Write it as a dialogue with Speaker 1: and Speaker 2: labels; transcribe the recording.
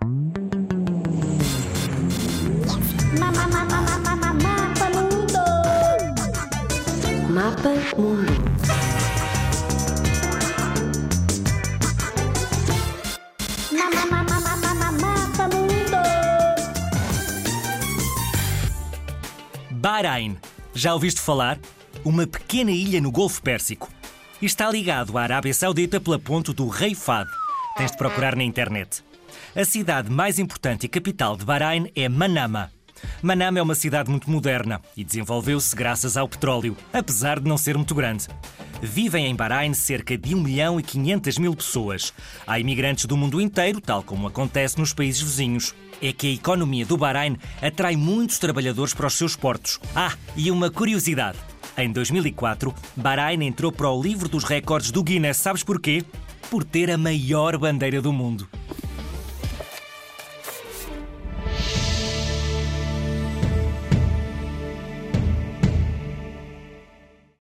Speaker 1: Mapa Mundo.
Speaker 2: Mapa Mundo.
Speaker 1: Mapa Mundo.
Speaker 3: Bahrein. Já ouviste falar? Uma pequena ilha no Golfo Pérsico. Está ligado à Arábia Saudita pela ponte do Rei Fad. Tens de procurar na internet. A cidade mais importante e capital de Bahrein é Manama. Manama é uma cidade muito moderna e desenvolveu-se graças ao petróleo, apesar de não ser muito grande. Vivem em Bahrein cerca de 1 milhão e 500 mil pessoas. Há imigrantes do mundo inteiro, tal como acontece nos países vizinhos. É que a economia do Bahrein atrai muitos trabalhadores para os seus portos. Ah, e uma curiosidade. Em 2004, Bahrein entrou para o livro dos recordes do Guinness. Sabes porquê? Por ter a maior bandeira do mundo.